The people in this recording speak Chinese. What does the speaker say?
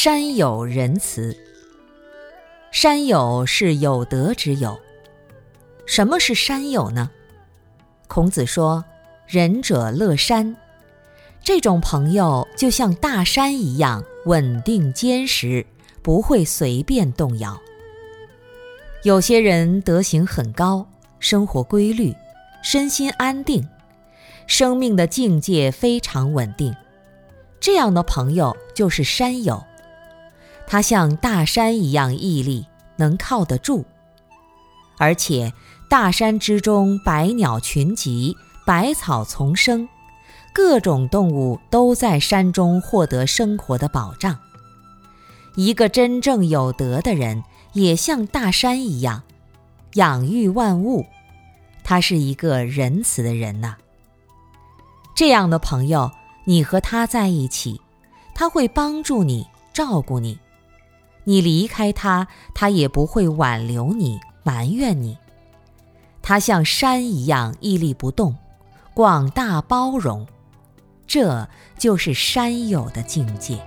山有仁慈，山友是有德之友。什么是山友呢？孔子说：“仁者乐山。”这种朋友就像大山一样稳定坚实，不会随便动摇。有些人德行很高，生活规律，身心安定，生命的境界非常稳定。这样的朋友就是山友。他像大山一样屹立，能靠得住。而且大山之中百鸟群集，百草丛生，各种动物都在山中获得生活的保障。一个真正有德的人，也像大山一样，养育万物。他是一个仁慈的人呐。这样的朋友，你和他在一起，他会帮助你，照顾你。你离开他，他也不会挽留你、埋怨你。他像山一样屹立不动，广大包容，这就是山友的境界。